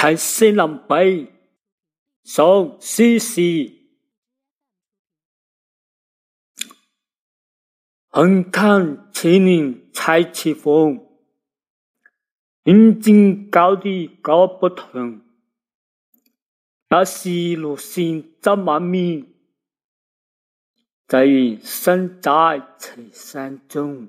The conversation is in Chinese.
看西林比送诗士横看千年才起风，人间高低各不同。那是路行走么面？在生在此山中。